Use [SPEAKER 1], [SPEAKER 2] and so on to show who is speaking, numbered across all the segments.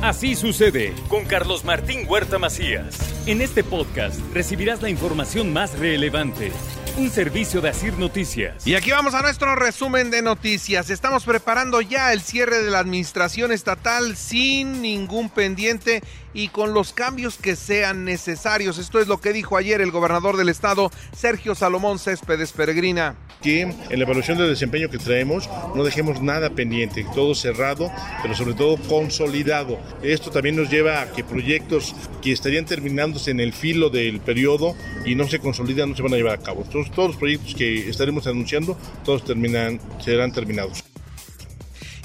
[SPEAKER 1] Así sucede con Carlos Martín Huerta Macías. En este podcast recibirás la información más relevante. Un servicio de Asir Noticias.
[SPEAKER 2] Y aquí vamos a nuestro resumen de noticias. Estamos preparando ya el cierre de la administración estatal sin ningún pendiente y con los cambios que sean necesarios. Esto es lo que dijo ayer el gobernador del estado, Sergio Salomón Céspedes Peregrina.
[SPEAKER 3] Que en la evaluación de desempeño que traemos no dejemos nada pendiente, todo cerrado, pero sobre todo consolidado. Esto también nos lleva a que proyectos que estarían terminándose en el filo del periodo y no se consolidan no se van a llevar a cabo. Entonces, todos los proyectos que estaremos anunciando, todos terminan, serán terminados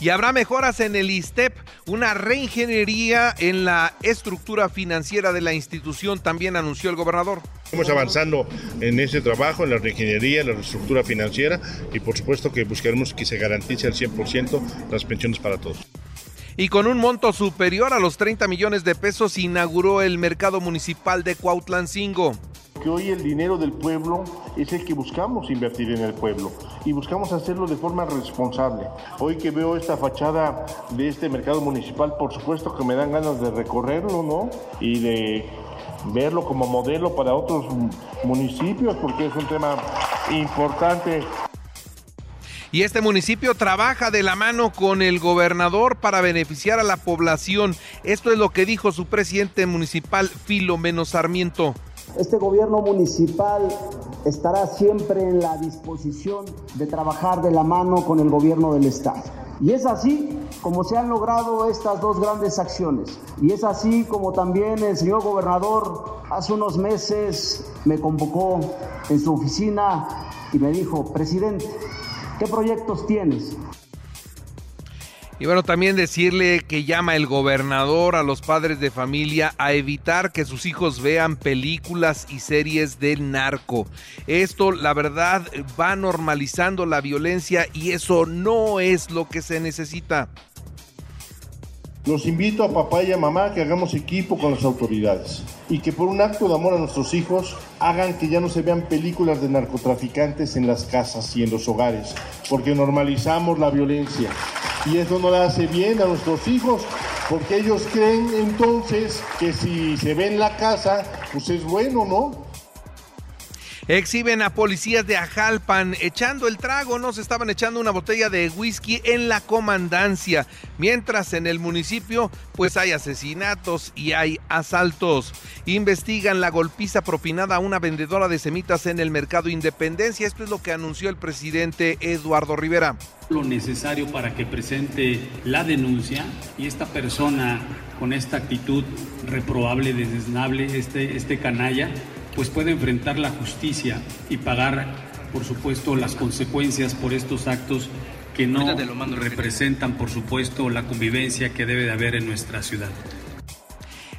[SPEAKER 2] y habrá mejoras en el ISTEP, una reingeniería en la estructura financiera de la institución, también anunció el gobernador.
[SPEAKER 3] Estamos avanzando en ese trabajo, en la reingeniería, en la estructura financiera y por supuesto que buscaremos que se garantice al 100% las pensiones para todos.
[SPEAKER 2] Y con un monto superior a los 30 millones de pesos inauguró el mercado municipal de Cuautlancingo
[SPEAKER 4] que hoy el dinero del pueblo es el que buscamos invertir en el pueblo y buscamos hacerlo de forma responsable. Hoy que veo esta fachada de este mercado municipal, por supuesto que me dan ganas de recorrerlo, ¿no? Y de verlo como modelo para otros municipios, porque es un tema importante.
[SPEAKER 2] Y este municipio trabaja de la mano con el gobernador para beneficiar a la población. Esto es lo que dijo su presidente municipal, Filomeno Sarmiento.
[SPEAKER 5] Este gobierno municipal estará siempre en la disposición de trabajar de la mano con el gobierno del Estado. Y es así como se han logrado estas dos grandes acciones. Y es así como también el señor gobernador hace unos meses me convocó en su oficina y me dijo, presidente, ¿qué proyectos tienes?
[SPEAKER 2] Y bueno, también decirle que llama el gobernador a los padres de familia a evitar que sus hijos vean películas y series del narco. Esto, la verdad, va normalizando la violencia y eso no es lo que se necesita.
[SPEAKER 4] Los invito a papá y a mamá que hagamos equipo con las autoridades y que por un acto de amor a nuestros hijos hagan que ya no se vean películas de narcotraficantes en las casas y en los hogares, porque normalizamos la violencia y eso no le hace bien a nuestros hijos porque ellos creen entonces que si se ve en la casa, pues es bueno, ¿no?
[SPEAKER 2] Exhiben a policías de Ajalpan echando el trago, no se estaban echando una botella de whisky en la comandancia, mientras en el municipio pues hay asesinatos y hay asaltos. Investigan la golpiza propinada a una vendedora de semitas en el mercado Independencia, esto es lo que anunció el presidente Eduardo Rivera.
[SPEAKER 6] Lo necesario para que presente la denuncia y esta persona con esta actitud reprobable, desnable, este, este canalla, pues puede enfrentar la justicia y pagar, por supuesto, las consecuencias por estos actos que no representan, por supuesto, la convivencia que debe de haber en nuestra ciudad.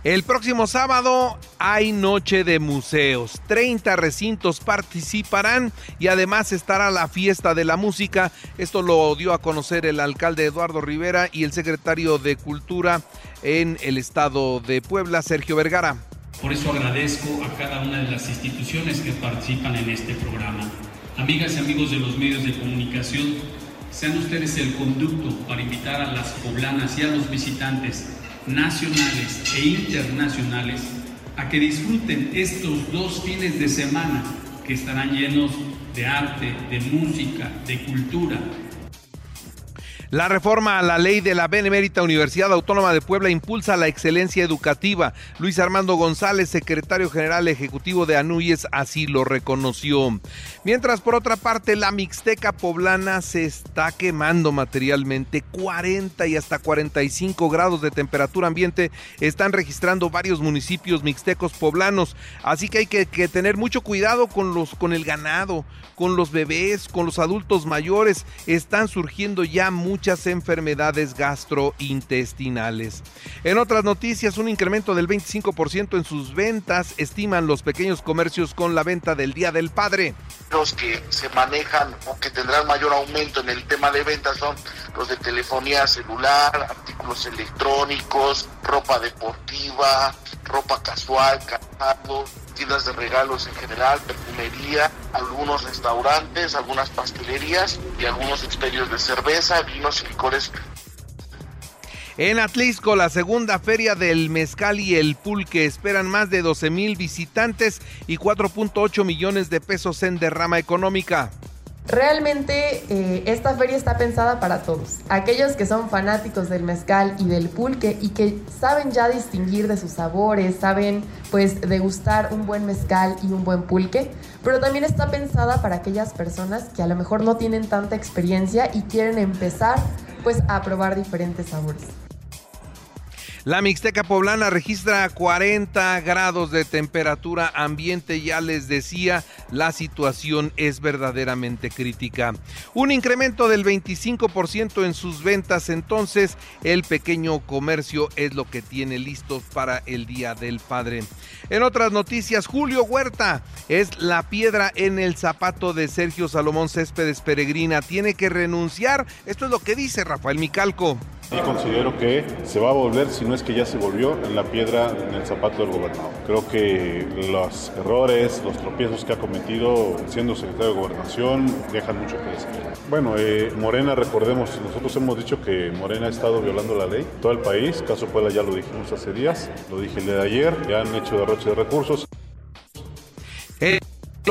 [SPEAKER 2] El próximo sábado hay noche de museos. 30 recintos participarán y además estará la fiesta de la música. Esto lo dio a conocer el alcalde Eduardo Rivera y el secretario de Cultura en el estado de Puebla, Sergio Vergara.
[SPEAKER 6] Por eso agradezco a cada una de las instituciones que participan en este programa. Amigas y amigos de los medios de comunicación, sean ustedes el conducto para invitar a las poblanas y a los visitantes nacionales e internacionales a que disfruten estos dos fines de semana que estarán llenos de arte, de música, de cultura,
[SPEAKER 2] la reforma a la ley de la Benemérita Universidad Autónoma de Puebla impulsa la excelencia educativa. Luis Armando González, secretario general ejecutivo de ANUYES, así lo reconoció. Mientras, por otra parte, la Mixteca poblana se está quemando materialmente. 40 y hasta 45 grados de temperatura ambiente están registrando varios municipios mixtecos poblanos. Así que hay que, tener mucho cuidado con, los, con el ganado, con los bebés, con los adultos mayores. Están surgiendo ya muchos muchas enfermedades gastrointestinales. En otras noticias, un incremento del 25% en sus ventas estiman los pequeños comercios con la venta del Día del Padre.
[SPEAKER 7] Los que se manejan o que tendrán mayor aumento en el tema de ventas son los de telefonía celular, artículos electrónicos, ropa deportiva, ropa casual, calzado, tiendas de regalos en general, perfumería, algunos restaurantes, algunas pastelerías y algunos expedios de cerveza, vinos y licores
[SPEAKER 2] En Atlisco, la segunda feria del mezcal y el pulque esperan más de 12 mil visitantes y 4.8 millones de pesos en derrama económica.
[SPEAKER 8] Realmente eh, esta feria está pensada para todos, aquellos que son fanáticos del mezcal y del pulque y que saben ya distinguir de sus sabores, saben pues degustar un buen mezcal y un buen pulque, pero también está pensada para aquellas personas que a lo mejor no tienen tanta experiencia y quieren empezar pues a probar diferentes sabores.
[SPEAKER 2] La Mixteca Poblana registra 40 grados de temperatura ambiente, ya les decía, la situación es verdaderamente crítica. Un incremento del 25% en sus ventas, entonces el pequeño comercio es lo que tiene listo para el Día del Padre. En otras noticias, Julio Huerta es la piedra en el zapato de Sergio Salomón Céspedes Peregrina. Tiene que renunciar. Esto es lo que dice Rafael Micalco.
[SPEAKER 9] Y considero que se va a volver, si no es que ya se volvió, en la piedra en el zapato del gobernador. Creo que los errores, los tropiezos que ha cometido siendo secretario de gobernación dejan mucho que decir. Bueno, eh, Morena, recordemos, nosotros hemos dicho que Morena ha estado violando la ley, todo el país, caso Puebla ya lo dijimos hace días, lo dije el día de ayer, ya han hecho derroche de recursos.
[SPEAKER 2] Eh,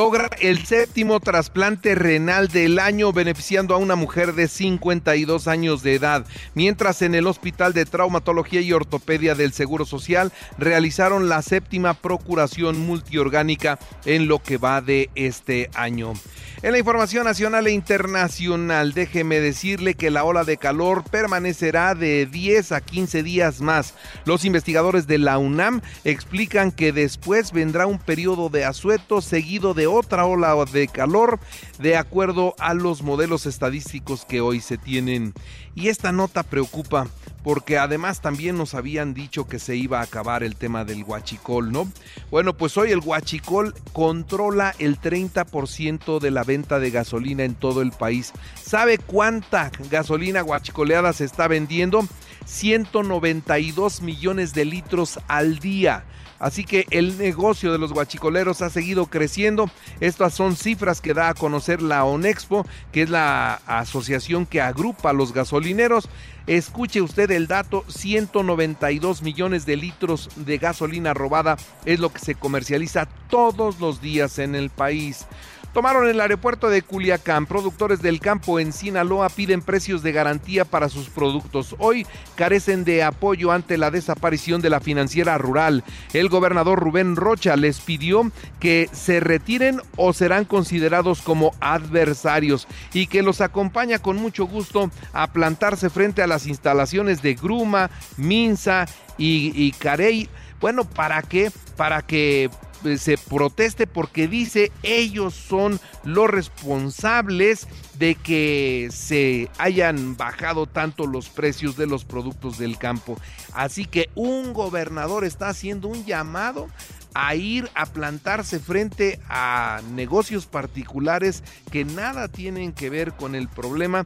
[SPEAKER 2] logra el séptimo trasplante renal del año beneficiando a una mujer de 52 años de edad, mientras en el Hospital de Traumatología y Ortopedia del Seguro Social realizaron la séptima procuración multiorgánica en lo que va de este año. En la información nacional e internacional, déjeme decirle que la ola de calor permanecerá de 10 a 15 días más. Los investigadores de la UNAM explican que después vendrá un periodo de asueto seguido de otra ola de calor de acuerdo a los modelos estadísticos que hoy se tienen. Y esta nota preocupa porque además también nos habían dicho que se iba a acabar el tema del guachicol, ¿no? Bueno, pues hoy el guachicol controla el 30% de la venta de gasolina en todo el país. ¿Sabe cuánta gasolina guachicoleada se está vendiendo? 192 millones de litros al día. Así que el negocio de los guachicoleros ha seguido creciendo. Estas son cifras que da a conocer la ONEXPO, que es la asociación que agrupa a los gasolineros. Escuche usted el dato, 192 millones de litros de gasolina robada es lo que se comercializa todos los días en el país. Tomaron el aeropuerto de Culiacán. Productores del campo en Sinaloa piden precios de garantía para sus productos. Hoy carecen de apoyo ante la desaparición de la financiera rural. El gobernador Rubén Rocha les pidió que se retiren o serán considerados como adversarios y que los acompaña con mucho gusto a plantarse frente a las instalaciones de Gruma, Minsa y, y Carey. Bueno, ¿para qué? Para que eh, se proteste porque dice ellos son los responsables de que se hayan bajado tanto los precios de los productos del campo. Así que un gobernador está haciendo un llamado a ir a plantarse frente a negocios particulares que nada tienen que ver con el problema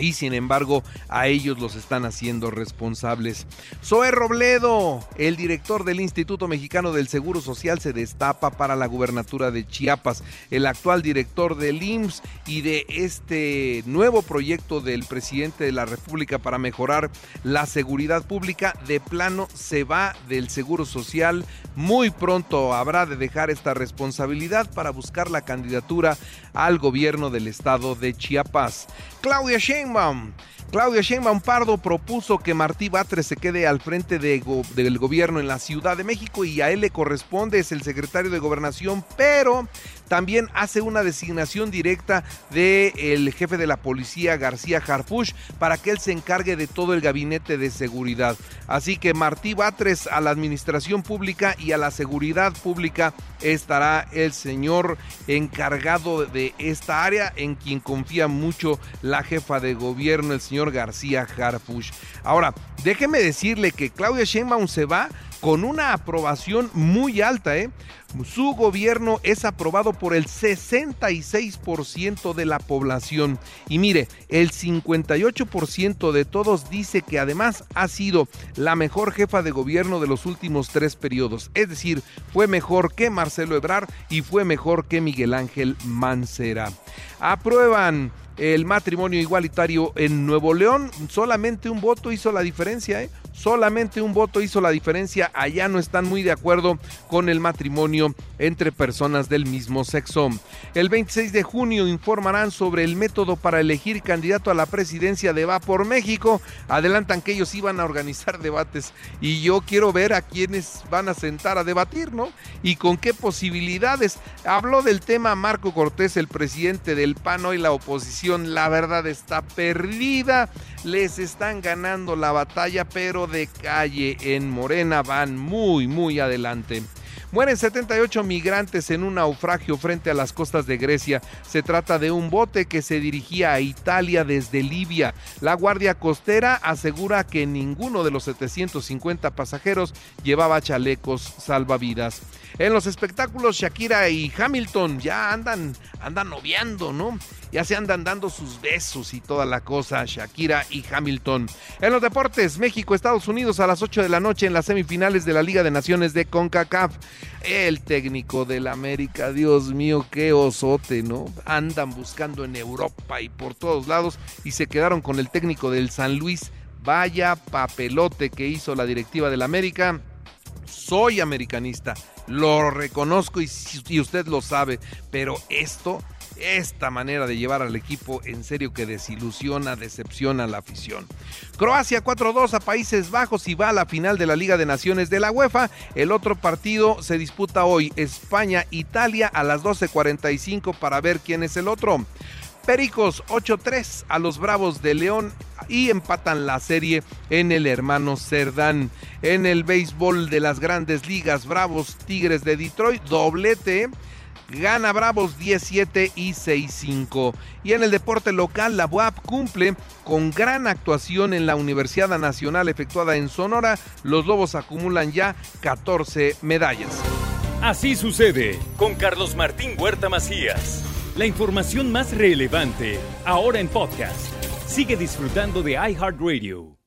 [SPEAKER 2] y sin embargo a ellos los están haciendo responsables. Zoe Robledo, el director del Instituto Mexicano del Seguro Social, se destapa para la gubernatura de Chiapas. El actual director del IMSS y de este nuevo proyecto del presidente de la República para mejorar la seguridad pública, de plano se va del Seguro Social. Muy pronto habrá de dejar esta responsabilidad para buscar la candidatura al gobierno del estado de Chiapas. Claudia Sheinbaum. Claudia Sheinbaum Pardo propuso que Martí Batres se quede al frente del gobierno en la Ciudad de México y a él le corresponde, es el secretario de Gobernación, pero también hace una designación directa del jefe de la policía, García Harfush, para que él se encargue de todo el gabinete de seguridad. Así que Martí Batres a la administración pública y a la seguridad pública estará el señor encargado de esta área, en quien confía mucho la jefa de gobierno, el señor García Harfush. Ahora, déjeme decirle que Claudia Sheinbaum se va con una aprobación muy alta. ¿eh? Su gobierno es aprobado por el 66% de la población. Y mire, el 58% de todos dice que además ha sido la mejor jefa de gobierno de los últimos tres periodos. Es decir, fue mejor que Marcelo Ebrard y fue mejor que Miguel Ángel Mancera. Aprueban el matrimonio igualitario en Nuevo León. Solamente un voto hizo la diferencia, ¿eh? Solamente un voto hizo la diferencia. Allá no están muy de acuerdo con el matrimonio entre personas del mismo sexo. El 26 de junio informarán sobre el método para elegir candidato a la presidencia de Va por México. Adelantan que ellos iban a organizar debates y yo quiero ver a quiénes van a sentar a debatir, ¿no? Y con qué posibilidades. Habló del tema Marco Cortés, el presidente del PAN, y la oposición, la verdad está perdida. Les están ganando la batalla, pero de calle en Morena van muy, muy adelante. Mueren 78 migrantes en un naufragio frente a las costas de Grecia. Se trata de un bote que se dirigía a Italia desde Libia. La Guardia Costera asegura que ninguno de los 750 pasajeros llevaba chalecos salvavidas. En los espectáculos, Shakira y Hamilton ya andan, andan noviando, ¿no? Ya se andan dando sus besos y toda la cosa, Shakira y Hamilton. En los deportes, México, Estados Unidos a las 8 de la noche en las semifinales de la Liga de Naciones de CONCACAF. El técnico del América, Dios mío, qué osote, ¿no? Andan buscando en Europa y por todos lados y se quedaron con el técnico del San Luis. Vaya papelote que hizo la directiva del América. Soy americanista, lo reconozco y, y usted lo sabe, pero esto esta manera de llevar al equipo en serio que desilusiona, decepciona a la afición. Croacia 4-2 a Países Bajos y va a la final de la Liga de Naciones de la UEFA. El otro partido se disputa hoy, España-Italia a las 12.45 para ver quién es el otro. Pericos 8-3 a los Bravos de León y empatan la serie en el hermano Cerdán. En el béisbol de las grandes ligas, Bravos Tigres de Detroit, doblete gana Bravos 17 y 6-5. Y en el deporte local, la UAP cumple con gran actuación en la Universidad Nacional efectuada en Sonora. Los Lobos acumulan ya 14 medallas.
[SPEAKER 1] Así sucede con Carlos Martín Huerta Macías. La información más relevante, ahora en podcast. Sigue disfrutando de iHeartRadio.